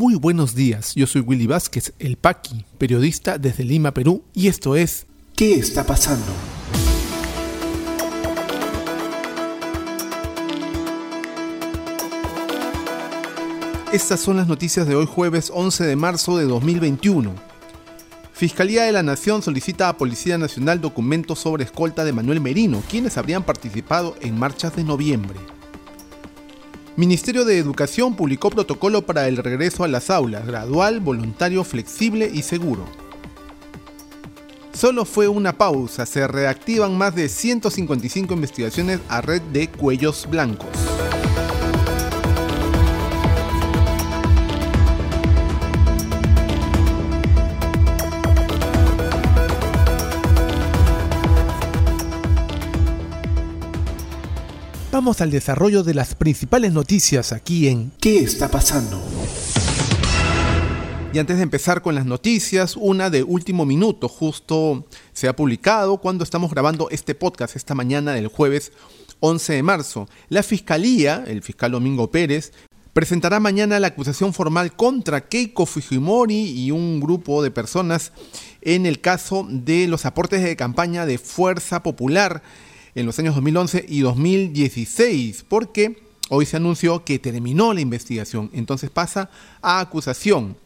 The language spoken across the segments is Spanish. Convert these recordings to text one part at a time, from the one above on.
Muy buenos días, yo soy Willy Vázquez, el Paqui, periodista desde Lima, Perú, y esto es ¿Qué está pasando? Estas son las noticias de hoy jueves 11 de marzo de 2021. Fiscalía de la Nación solicita a Policía Nacional documentos sobre escolta de Manuel Merino, quienes habrían participado en marchas de noviembre. Ministerio de Educación publicó protocolo para el regreso a las aulas, gradual, voluntario, flexible y seguro. Solo fue una pausa, se reactivan más de 155 investigaciones a red de cuellos blancos. Vamos al desarrollo de las principales noticias aquí en ¿Qué está pasando? Y antes de empezar con las noticias, una de último minuto, justo se ha publicado cuando estamos grabando este podcast esta mañana del jueves 11 de marzo. La Fiscalía, el fiscal Domingo Pérez, presentará mañana la acusación formal contra Keiko Fujimori y un grupo de personas en el caso de los aportes de campaña de Fuerza Popular en los años 2011 y 2016, porque hoy se anunció que terminó la investigación, entonces pasa a acusación.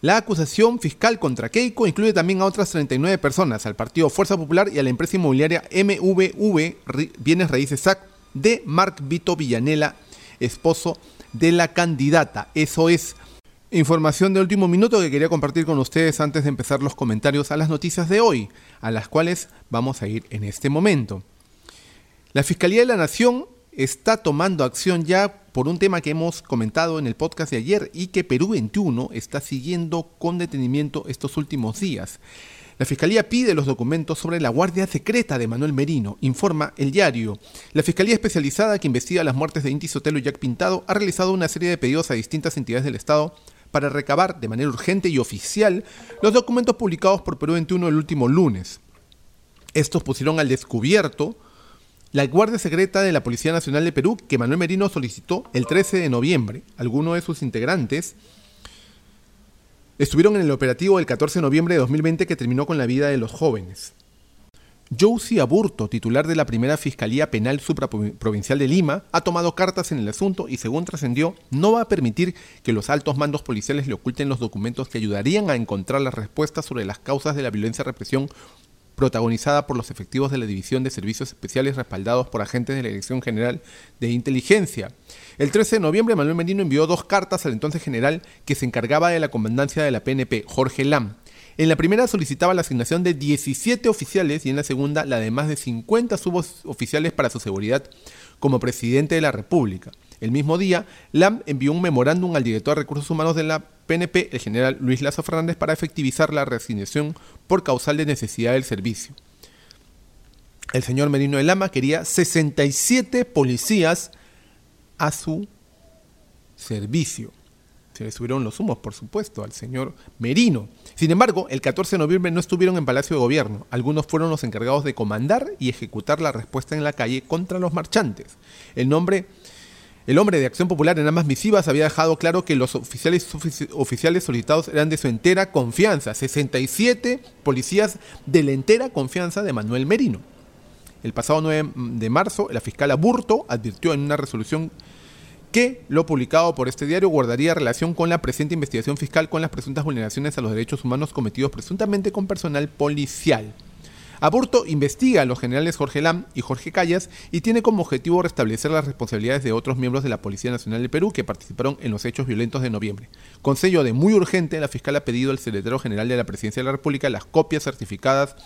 La acusación fiscal contra Keiko incluye también a otras 39 personas, al Partido Fuerza Popular y a la empresa inmobiliaria MVV Bienes Raíces SAC de Marc Vito Villanela, esposo de la candidata. Eso es información de último minuto que quería compartir con ustedes antes de empezar los comentarios a las noticias de hoy, a las cuales vamos a ir en este momento. La Fiscalía de la Nación está tomando acción ya por un tema que hemos comentado en el podcast de ayer y que Perú 21 está siguiendo con detenimiento estos últimos días. La Fiscalía pide los documentos sobre la guardia secreta de Manuel Merino, informa el diario. La Fiscalía especializada que investiga las muertes de Inti Sotelo y Jack Pintado ha realizado una serie de pedidos a distintas entidades del Estado para recabar de manera urgente y oficial los documentos publicados por Perú 21 el último lunes. Estos pusieron al descubierto la Guardia Secreta de la Policía Nacional de Perú, que Manuel Merino solicitó el 13 de noviembre. Algunos de sus integrantes estuvieron en el operativo del 14 de noviembre de 2020 que terminó con la vida de los jóvenes. Josie Aburto, titular de la primera Fiscalía Penal Supraprovincial de Lima, ha tomado cartas en el asunto y, según trascendió, no va a permitir que los altos mandos policiales le oculten los documentos que ayudarían a encontrar las respuestas sobre las causas de la violencia represión protagonizada por los efectivos de la División de Servicios Especiales respaldados por agentes de la Dirección General de Inteligencia. El 13 de noviembre, Manuel Merino envió dos cartas al entonces general que se encargaba de la comandancia de la PNP, Jorge Lam. En la primera solicitaba la asignación de 17 oficiales y en la segunda la de más de 50 suboficiales para su seguridad como presidente de la República. El mismo día, Lam envió un memorándum al director de Recursos Humanos de la PNP, el general Luis Lazo Fernández, para efectivizar la resignación por causal de necesidad del servicio. El señor Merino de Lama quería 67 policías a su servicio. Se le subieron los humos, por supuesto, al señor Merino. Sin embargo, el 14 de noviembre no estuvieron en Palacio de Gobierno. Algunos fueron los encargados de comandar y ejecutar la respuesta en la calle contra los marchantes. El nombre el hombre de Acción Popular en ambas misivas había dejado claro que los oficiales, oficiales solicitados eran de su entera confianza, 67 policías de la entera confianza de Manuel Merino. El pasado 9 de marzo, la fiscal Aburto advirtió en una resolución que lo publicado por este diario guardaría relación con la presente investigación fiscal con las presuntas vulneraciones a los derechos humanos cometidos presuntamente con personal policial. Aburto investiga a los generales Jorge Lam y Jorge Callas y tiene como objetivo restablecer las responsabilidades de otros miembros de la Policía Nacional de Perú que participaron en los hechos violentos de noviembre. Con sello de muy urgente, la fiscal ha pedido al secretario general de la Presidencia de la República las copias certificadas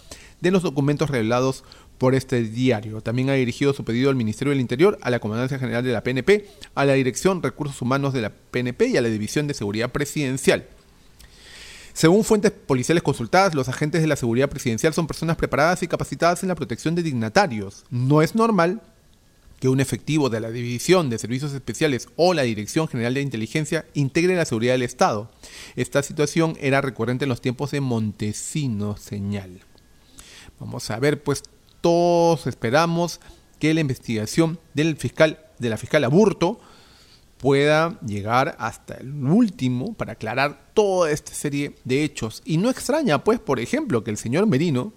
de los documentos revelados por este diario. También ha dirigido su pedido al Ministerio del Interior, a la Comandancia General de la PNP, a la Dirección Recursos Humanos de la PNP y a la División de Seguridad Presidencial. Según fuentes policiales consultadas, los agentes de la seguridad presidencial son personas preparadas y capacitadas en la protección de dignatarios. No es normal que un efectivo de la División de Servicios Especiales o la Dirección General de Inteligencia integre la seguridad del Estado. Esta situación era recurrente en los tiempos de Montesinos, señal. Vamos a ver, pues todos esperamos que la investigación del fiscal, de la fiscal Aburto, pueda llegar hasta el último para aclarar toda esta serie de hechos. Y no extraña, pues, por ejemplo, que el señor Merino,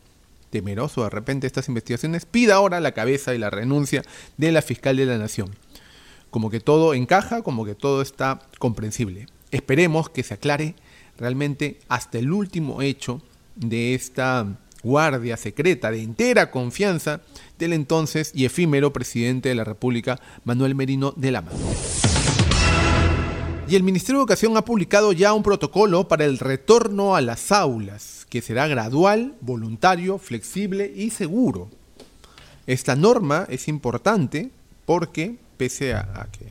temeroso de repente de estas investigaciones, pida ahora la cabeza y la renuncia de la fiscal de la Nación. Como que todo encaja, como que todo está comprensible. Esperemos que se aclare realmente hasta el último hecho de esta guardia secreta de entera confianza del entonces y efímero presidente de la República, Manuel Merino de la Mano. Y el Ministerio de Educación ha publicado ya un protocolo para el retorno a las aulas, que será gradual, voluntario, flexible y seguro. Esta norma es importante porque, pese a, que,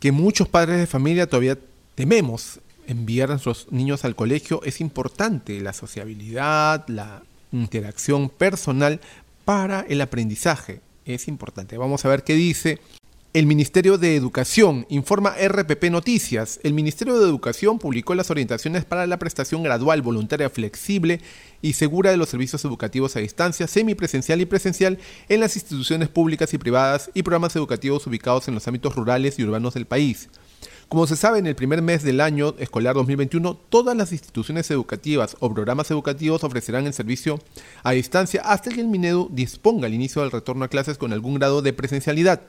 que muchos padres de familia todavía tememos enviar a nuestros niños al colegio, es importante la sociabilidad, la interacción personal para el aprendizaje. Es importante. Vamos a ver qué dice el Ministerio de Educación informa RPP Noticias. El Ministerio de Educación publicó las orientaciones para la prestación gradual, voluntaria, flexible y segura de los servicios educativos a distancia, semipresencial y presencial en las instituciones públicas y privadas y programas educativos ubicados en los ámbitos rurales y urbanos del país. Como se sabe, en el primer mes del año escolar 2021, todas las instituciones educativas o programas educativos ofrecerán el servicio a distancia hasta que el Minedu disponga el inicio del retorno a clases con algún grado de presencialidad.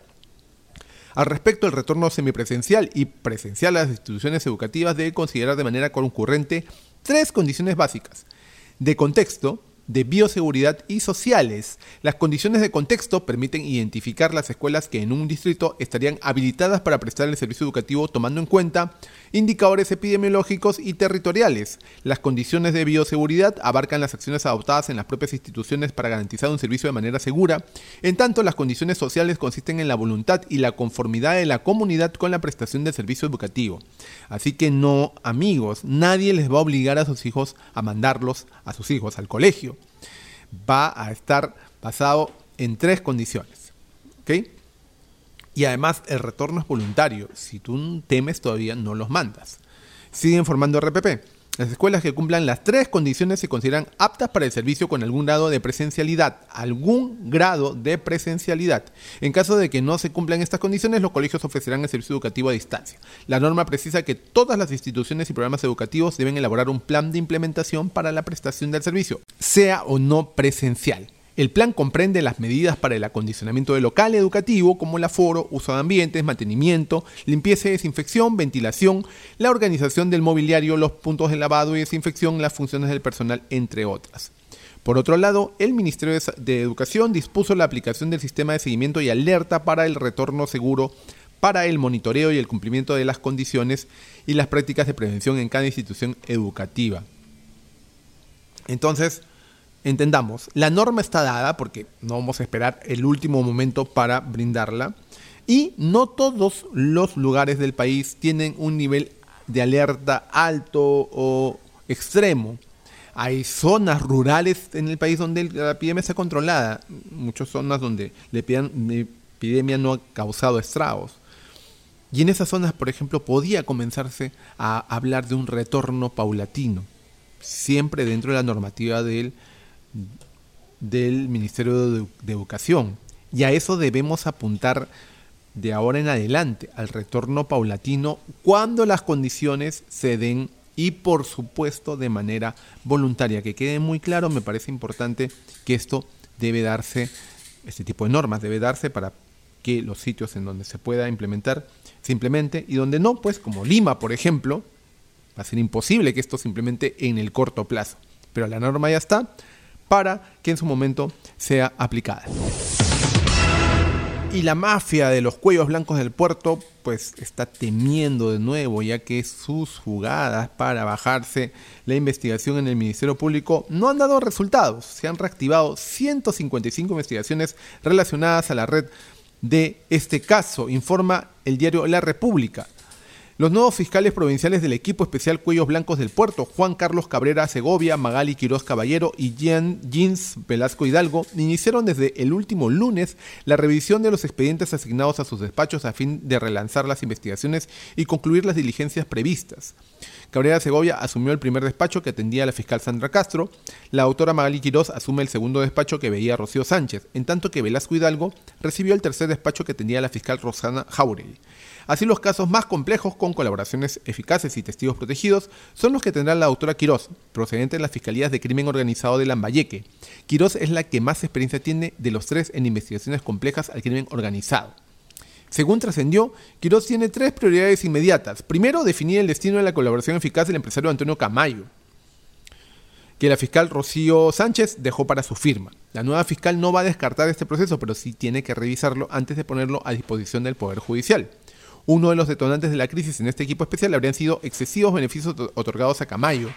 Al respecto, el retorno semipresencial y presencial a las instituciones educativas debe considerar de manera concurrente tres condiciones básicas. De contexto, de bioseguridad y sociales. Las condiciones de contexto permiten identificar las escuelas que en un distrito estarían habilitadas para prestar el servicio educativo tomando en cuenta indicadores epidemiológicos y territoriales. Las condiciones de bioseguridad abarcan las acciones adoptadas en las propias instituciones para garantizar un servicio de manera segura. En tanto, las condiciones sociales consisten en la voluntad y la conformidad de la comunidad con la prestación del servicio educativo. Así que no, amigos, nadie les va a obligar a sus hijos a mandarlos a sus hijos al colegio va a estar basado en tres condiciones. ¿Ok? Y además el retorno es voluntario. Si tú temes todavía no los mandas. Sigue informando RPP. Las escuelas que cumplan las tres condiciones se consideran aptas para el servicio con algún grado de presencialidad. Algún grado de presencialidad. En caso de que no se cumplan estas condiciones, los colegios ofrecerán el servicio educativo a distancia. La norma precisa que todas las instituciones y programas educativos deben elaborar un plan de implementación para la prestación del servicio, sea o no presencial. El plan comprende las medidas para el acondicionamiento del local educativo, como el aforo, uso de ambientes, mantenimiento, limpieza y desinfección, ventilación, la organización del mobiliario, los puntos de lavado y desinfección, las funciones del personal, entre otras. Por otro lado, el Ministerio de Educación dispuso la aplicación del sistema de seguimiento y alerta para el retorno seguro para el monitoreo y el cumplimiento de las condiciones y las prácticas de prevención en cada institución educativa. Entonces, entendamos, la norma está dada porque no vamos a esperar el último momento para brindarla y no todos los lugares del país tienen un nivel de alerta alto o extremo. Hay zonas rurales en el país donde la epidemia está controlada, muchas zonas donde la epidemia no ha causado estragos. Y en esas zonas, por ejemplo, podía comenzarse a hablar de un retorno paulatino, siempre dentro de la normativa del del Ministerio de, Educación. Y a eso debemos apuntar de ahora en adelante, al retorno paulatino, cuando las condiciones se den y por supuesto de manera voluntaria. Que quede muy claro, me parece importante que esto debe darse, este tipo de normas debe darse para que los sitios en donde se pueda implementar simplemente y donde no, pues como Lima, por ejemplo, va a ser imposible que esto simplemente en el corto plazo. Pero la norma ya está, para que en su momento sea aplicada. Y la mafia de los cuellos blancos del puerto pues está temiendo de nuevo ya que sus jugadas para bajarse la investigación en el Ministerio Público no han dado resultados. Se han reactivado 155 investigaciones relacionadas a la red de este caso, informa el diario La República. Los nuevos fiscales provinciales del equipo especial Cuellos Blancos del Puerto, Juan Carlos Cabrera Segovia, Magali Quiroz Caballero y Jean Jeans Velasco Hidalgo, iniciaron desde el último lunes la revisión de los expedientes asignados a sus despachos a fin de relanzar las investigaciones y concluir las diligencias previstas. Cabrera Segovia asumió el primer despacho que atendía a la fiscal Sandra Castro, la autora Magali Quiroz asume el segundo despacho que veía a Rocío Sánchez, en tanto que Velasco Hidalgo recibió el tercer despacho que atendía la fiscal Rosana Jauregui. Así los casos más complejos con colaboraciones eficaces y testigos protegidos son los que tendrá la doctora Quirós, procedente de las Fiscalías de Crimen Organizado de Lambayeque. Quirós es la que más experiencia tiene de los tres en investigaciones complejas al crimen organizado. Según trascendió, Quirós tiene tres prioridades inmediatas. Primero, definir el destino de la colaboración eficaz del empresario Antonio Camayo, que la fiscal Rocío Sánchez dejó para su firma. La nueva fiscal no va a descartar este proceso, pero sí tiene que revisarlo antes de ponerlo a disposición del Poder Judicial. Uno de los detonantes de la crisis en este equipo especial habrían sido excesivos beneficios otorgados a Camayo.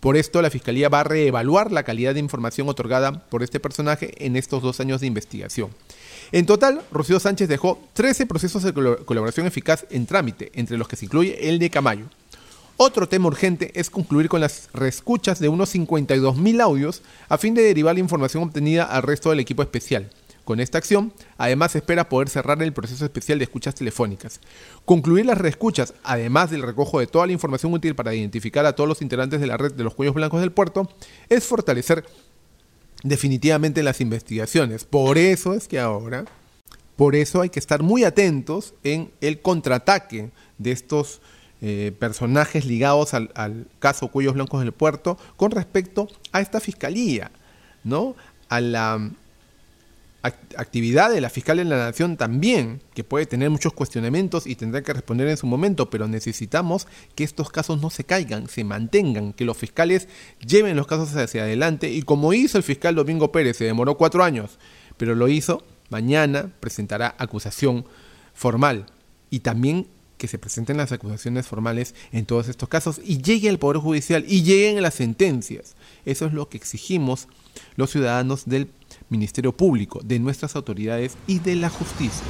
Por esto, la Fiscalía va a reevaluar la calidad de información otorgada por este personaje en estos dos años de investigación. En total, Rocío Sánchez dejó 13 procesos de colaboración eficaz en trámite, entre los que se incluye el de Camayo. Otro tema urgente es concluir con las reescuchas de unos 52.000 audios a fin de derivar la información obtenida al resto del equipo especial. Con esta acción, además espera poder cerrar el proceso especial de escuchas telefónicas. Concluir las reescuchas, además del recojo de toda la información útil para identificar a todos los integrantes de la red de los cuellos blancos del puerto, es fortalecer definitivamente las investigaciones. Por eso es que ahora, por eso hay que estar muy atentos en el contraataque de estos eh, personajes ligados al, al, caso Cuellos Blancos del Puerto con respecto a esta fiscalía, ¿no? A la actividad de la fiscal en la nación también, que puede tener muchos cuestionamientos y tendrá que responder en su momento, pero necesitamos que estos casos no se caigan, se mantengan, que los fiscales lleven los casos hacia adelante y como hizo el fiscal Domingo Pérez, se demoró cuatro años, pero lo hizo, mañana presentará acusación formal y también que se presenten las acusaciones formales en todos estos casos y llegue al Poder Judicial y lleguen las sentencias. Eso es lo que exigimos los ciudadanos del Ministerio Público, de nuestras autoridades y de la justicia.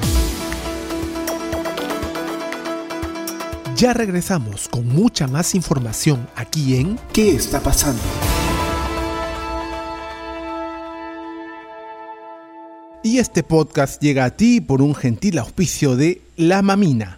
Ya regresamos con mucha más información aquí en ¿Qué está pasando? Y este podcast llega a ti por un gentil auspicio de La Mamina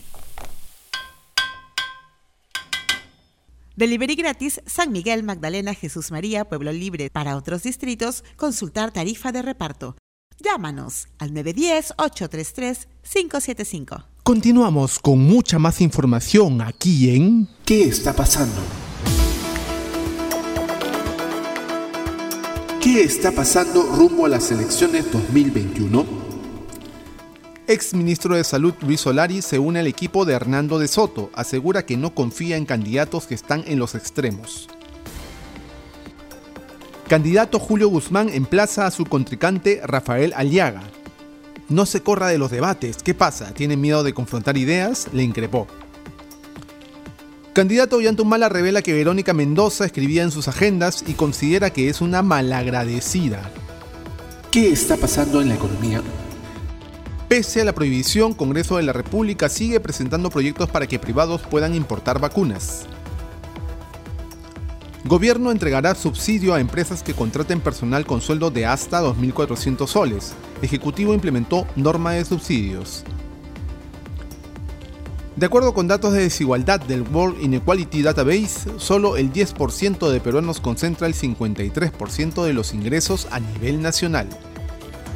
Delivery gratis San Miguel, Magdalena, Jesús María, Pueblo Libre. Para otros distritos, consultar tarifa de reparto. Llámanos al 910-833-575. Continuamos con mucha más información aquí en ¿Qué está pasando? ¿Qué está pasando rumbo a las elecciones 2021? Ex ministro de Salud Luis Solari se une al equipo de Hernando de Soto, asegura que no confía en candidatos que están en los extremos. Candidato Julio Guzmán emplaza a su contrincante Rafael Aliaga. No se corra de los debates, ¿qué pasa? ¿Tiene miedo de confrontar ideas? Le increpó. Candidato Ollantumala revela que Verónica Mendoza escribía en sus agendas y considera que es una malagradecida. ¿Qué está pasando en la economía? Pese a la prohibición, Congreso de la República sigue presentando proyectos para que privados puedan importar vacunas. Gobierno entregará subsidio a empresas que contraten personal con sueldo de hasta 2.400 soles. Ejecutivo implementó norma de subsidios. De acuerdo con datos de desigualdad del World Inequality Database, solo el 10% de peruanos concentra el 53% de los ingresos a nivel nacional.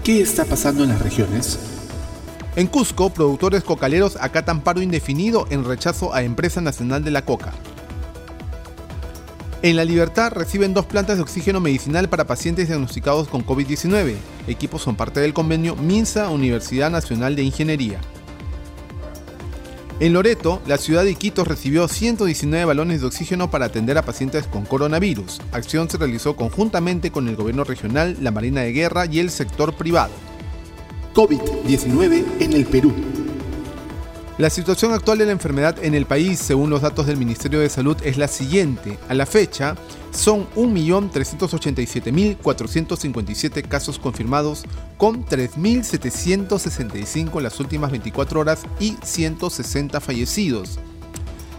¿Qué está pasando en las regiones? En Cusco, productores cocaleros acatan paro indefinido en rechazo a Empresa Nacional de la Coca. En La Libertad reciben dos plantas de oxígeno medicinal para pacientes diagnosticados con COVID-19. Equipos son parte del convenio MINSA Universidad Nacional de Ingeniería. En Loreto, la ciudad de Iquitos recibió 119 balones de oxígeno para atender a pacientes con coronavirus. Acción se realizó conjuntamente con el gobierno regional, la Marina de Guerra y el sector privado. COVID-19 en el Perú. La situación actual de la enfermedad en el país, según los datos del Ministerio de Salud, es la siguiente. A la fecha, son 1.387.457 casos confirmados, con 3.765 en las últimas 24 horas y 160 fallecidos.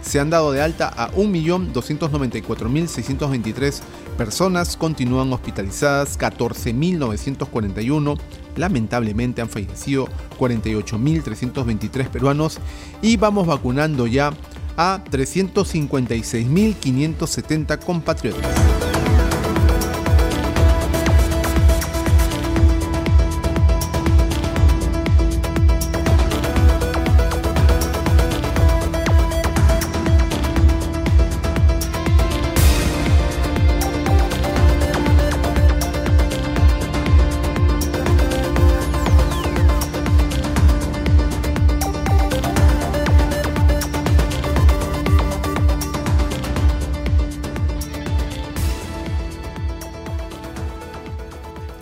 Se han dado de alta a 1.294.623 personas, continúan hospitalizadas 14.941, lamentablemente han fallecido 48.323 peruanos y vamos vacunando ya a 356.570 compatriotas.